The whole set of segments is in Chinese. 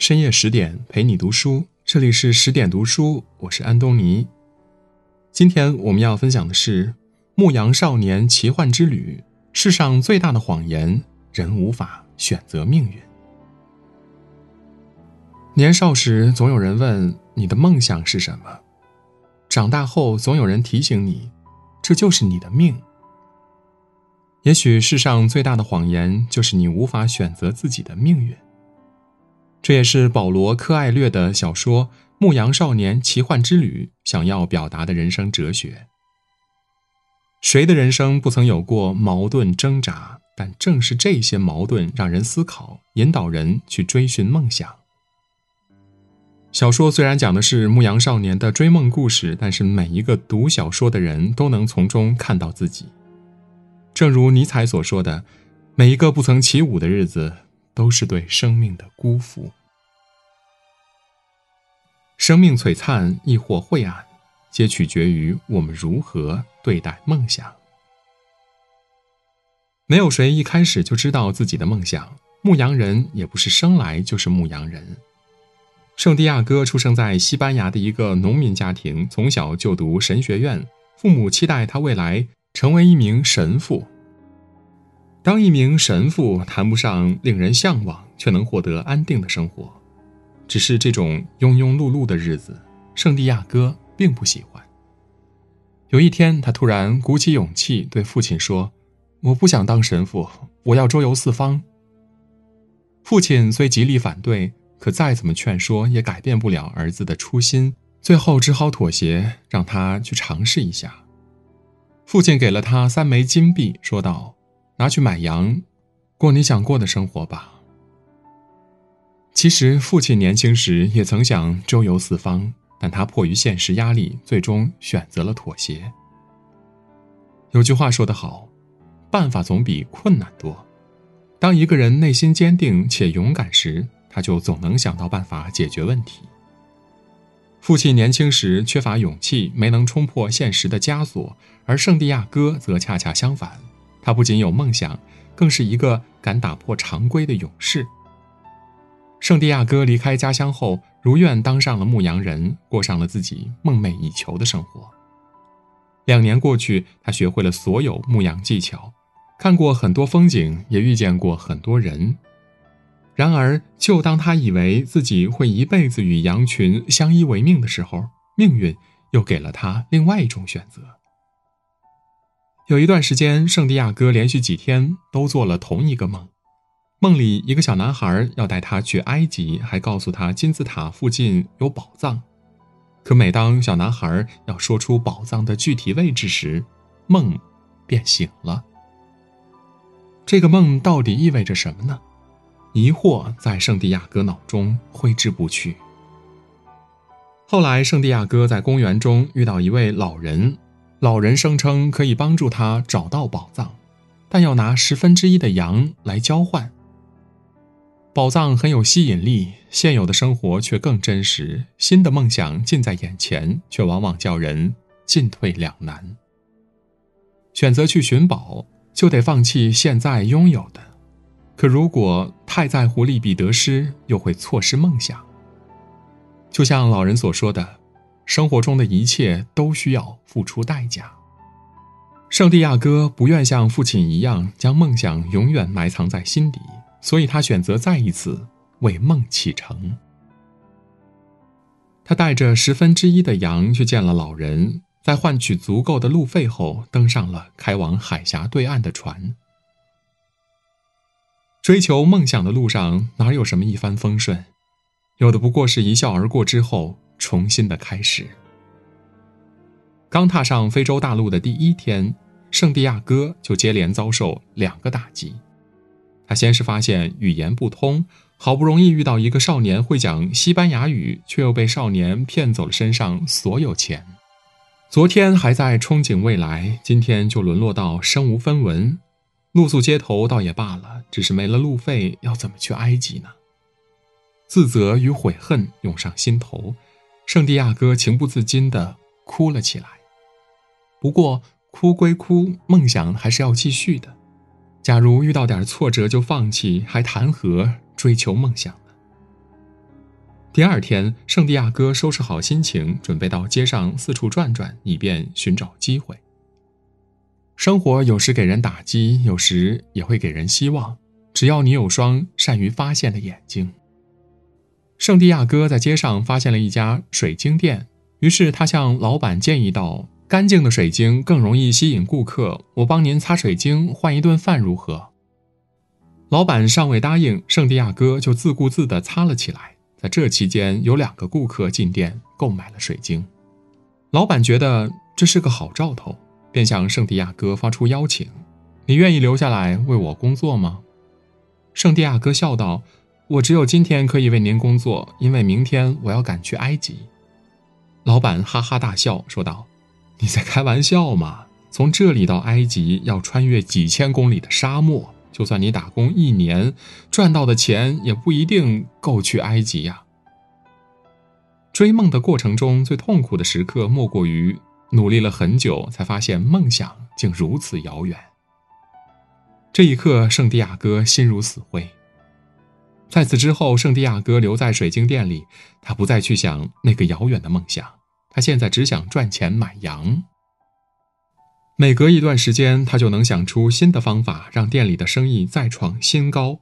深夜十点陪你读书，这里是十点读书，我是安东尼。今天我们要分享的是《牧羊少年奇幻之旅》，世上最大的谎言，人无法选择命运。年少时，总有人问你的梦想是什么；长大后，总有人提醒你，这就是你的命。也许世上最大的谎言，就是你无法选择自己的命运。这也是保罗·柯艾略的小说《牧羊少年奇幻之旅》想要表达的人生哲学。谁的人生不曾有过矛盾挣扎？但正是这些矛盾，让人思考，引导人去追寻梦想。小说虽然讲的是牧羊少年的追梦故事，但是每一个读小说的人都能从中看到自己。正如尼采所说的：“每一个不曾起舞的日子。”都是对生命的辜负。生命璀璨亦或晦暗，皆取决于我们如何对待梦想。没有谁一开始就知道自己的梦想，牧羊人也不是生来就是牧羊人。圣地亚哥出生在西班牙的一个农民家庭，从小就读神学院，父母期待他未来成为一名神父。当一名神父谈不上令人向往，却能获得安定的生活。只是这种庸庸碌碌的日子，圣地亚哥并不喜欢。有一天，他突然鼓起勇气对父亲说：“我不想当神父，我要周游四方。”父亲虽极力反对，可再怎么劝说也改变不了儿子的初心，最后只好妥协，让他去尝试一下。父亲给了他三枚金币，说道。拿去买羊，过你想过的生活吧。其实父亲年轻时也曾想周游四方，但他迫于现实压力，最终选择了妥协。有句话说得好，办法总比困难多。当一个人内心坚定且勇敢时，他就总能想到办法解决问题。父亲年轻时缺乏勇气，没能冲破现实的枷锁，而圣地亚哥则恰恰相反。他不仅有梦想，更是一个敢打破常规的勇士。圣地亚哥离开家乡后，如愿当上了牧羊人，过上了自己梦寐以求的生活。两年过去，他学会了所有牧羊技巧，看过很多风景，也遇见过很多人。然而，就当他以为自己会一辈子与羊群相依为命的时候，命运又给了他另外一种选择。有一段时间，圣地亚哥连续几天都做了同一个梦。梦里，一个小男孩要带他去埃及，还告诉他金字塔附近有宝藏。可每当小男孩要说出宝藏的具体位置时，梦便醒了。这个梦到底意味着什么呢？疑惑在圣地亚哥脑中挥之不去。后来，圣地亚哥在公园中遇到一位老人。老人声称可以帮助他找到宝藏，但要拿十分之一的羊来交换。宝藏很有吸引力，现有的生活却更真实。新的梦想近在眼前，却往往叫人进退两难。选择去寻宝，就得放弃现在拥有的；可如果太在乎利弊得失，又会错失梦想。就像老人所说的。生活中的一切都需要付出代价。圣地亚哥不愿像父亲一样将梦想永远埋藏在心底，所以他选择再一次为梦启程。他带着十分之一的羊去见了老人，在换取足够的路费后，登上了开往海峡对岸的船。追求梦想的路上哪有什么一帆风顺，有的不过是一笑而过之后。重新的开始。刚踏上非洲大陆的第一天，圣地亚哥就接连遭受两个打击。他先是发现语言不通，好不容易遇到一个少年会讲西班牙语，却又被少年骗走了身上所有钱。昨天还在憧憬未来，今天就沦落到身无分文，露宿街头倒也罢了，只是没了路费，要怎么去埃及呢？自责与悔恨涌上心头。圣地亚哥情不自禁地哭了起来。不过，哭归哭，梦想还是要继续的。假如遇到点挫折就放弃，还谈何追求梦想呢？第二天，圣地亚哥收拾好心情，准备到街上四处转转，以便寻找机会。生活有时给人打击，有时也会给人希望。只要你有双善于发现的眼睛。圣地亚哥在街上发现了一家水晶店，于是他向老板建议道：“干净的水晶更容易吸引顾客，我帮您擦水晶换一顿饭如何？”老板尚未答应，圣地亚哥就自顾自地擦了起来。在这期间，有两个顾客进店购买了水晶。老板觉得这是个好兆头，便向圣地亚哥发出邀请：“你愿意留下来为我工作吗？”圣地亚哥笑道：“我只有今天可以为您工作，因为明天我要赶去埃及。”老板哈哈大笑，说道：“你在开玩笑吗？从这里到埃及要穿越几千公里的沙漠。”就算你打工一年，赚到的钱也不一定够去埃及呀。追梦的过程中最痛苦的时刻，莫过于努力了很久，才发现梦想竟如此遥远。这一刻，圣地亚哥心如死灰。在此之后，圣地亚哥留在水晶店里，他不再去想那个遥远的梦想，他现在只想赚钱买羊。每隔一段时间，他就能想出新的方法，让店里的生意再创新高。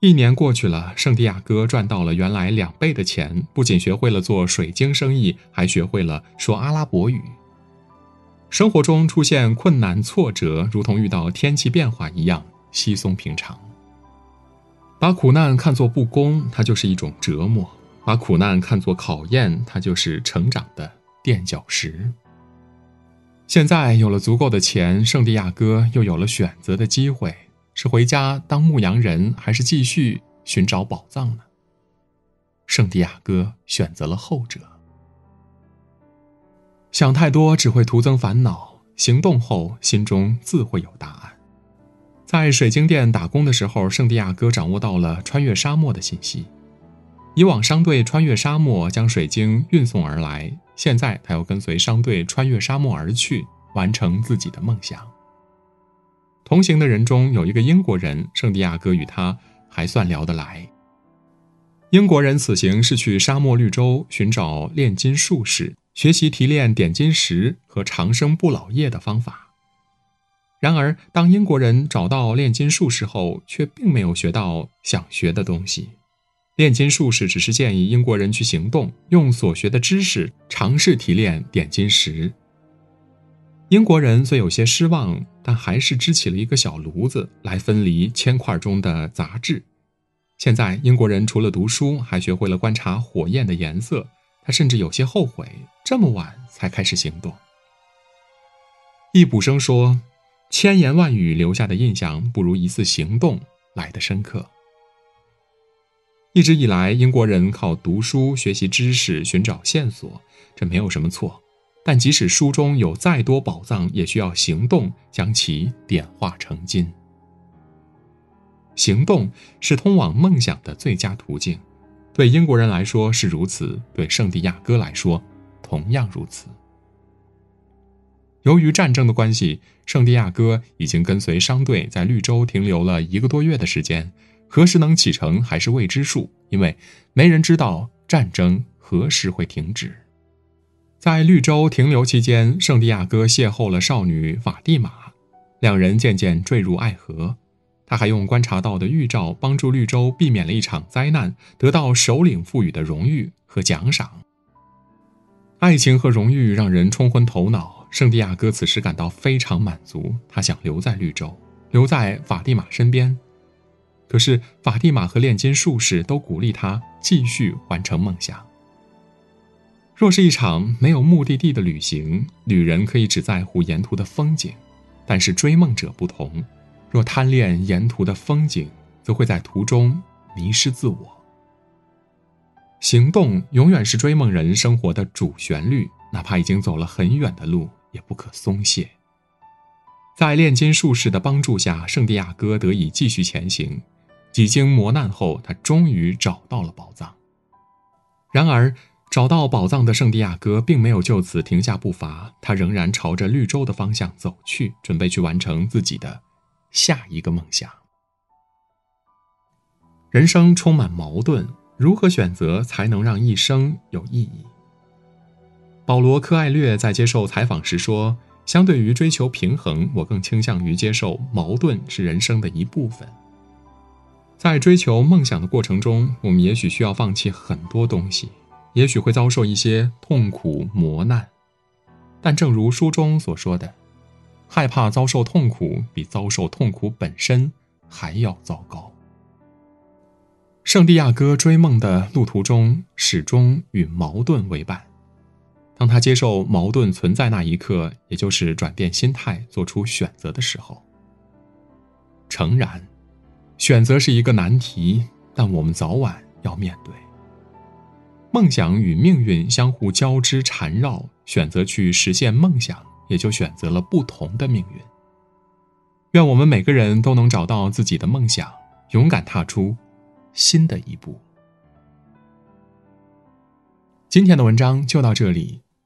一年过去了，圣地亚哥赚到了原来两倍的钱，不仅学会了做水晶生意，还学会了说阿拉伯语。生活中出现困难挫折，如同遇到天气变化一样稀松平常。把苦难看作不公，它就是一种折磨；把苦难看作考验，它就是成长的垫脚石。现在有了足够的钱，圣地亚哥又有了选择的机会：是回家当牧羊人，还是继续寻找宝藏呢？圣地亚哥选择了后者。想太多只会徒增烦恼，行动后心中自会有答案。在水晶店打工的时候，圣地亚哥掌握到了穿越沙漠的信息。以往商队穿越沙漠将水晶运送而来。现在他要跟随商队穿越沙漠而去，完成自己的梦想。同行的人中有一个英国人，圣地亚哥与他还算聊得来。英国人此行是去沙漠绿洲寻找炼金术士，学习提炼点金石和长生不老液的方法。然而，当英国人找到炼金术士后，却并没有学到想学的东西。炼金术士只是建议英国人去行动，用所学的知识尝试提炼点金石。英国人虽有些失望，但还是支起了一个小炉子来分离铅块中的杂质。现在，英国人除了读书，还学会了观察火焰的颜色。他甚至有些后悔，这么晚才开始行动。易卜生说：“千言万语留下的印象，不如一次行动来的深刻。”一直以来，英国人靠读书学习知识，寻找线索，这没有什么错。但即使书中有再多宝藏，也需要行动将其点化成金。行动是通往梦想的最佳途径，对英国人来说是如此，对圣地亚哥来说同样如此。由于战争的关系，圣地亚哥已经跟随商队在绿洲停留了一个多月的时间。何时能启程还是未知数，因为没人知道战争何时会停止。在绿洲停留期间，圣地亚哥邂逅了少女法蒂玛，两人渐渐坠入爱河。他还用观察到的预兆帮助绿洲避免了一场灾难，得到首领赋予的荣誉和奖赏。爱情和荣誉让人冲昏头脑，圣地亚哥此时感到非常满足。他想留在绿洲，留在法蒂玛身边。可是，法蒂玛和炼金术士都鼓励他继续完成梦想。若是一场没有目的地的旅行，旅人可以只在乎沿途的风景；但是追梦者不同，若贪恋沿途的风景，则会在途中迷失自我。行动永远是追梦人生活的主旋律，哪怕已经走了很远的路，也不可松懈。在炼金术士的帮助下，圣地亚哥得以继续前行。几经磨难后，他终于找到了宝藏。然而，找到宝藏的圣地亚哥并没有就此停下步伐，他仍然朝着绿洲的方向走去，准备去完成自己的下一个梦想。人生充满矛盾，如何选择才能让一生有意义？保罗·科艾略在接受采访时说：“相对于追求平衡，我更倾向于接受矛盾是人生的一部分。在追求梦想的过程中，我们也许需要放弃很多东西，也许会遭受一些痛苦磨难。但正如书中所说的，害怕遭受痛苦，比遭受痛苦本身还要糟糕。”圣地亚哥追梦的路途中，始终与矛盾为伴。当他接受矛盾存在那一刻，也就是转变心态、做出选择的时候。诚然，选择是一个难题，但我们早晚要面对。梦想与命运相互交织缠绕，选择去实现梦想，也就选择了不同的命运。愿我们每个人都能找到自己的梦想，勇敢踏出。新的一步。今天的文章就到这里，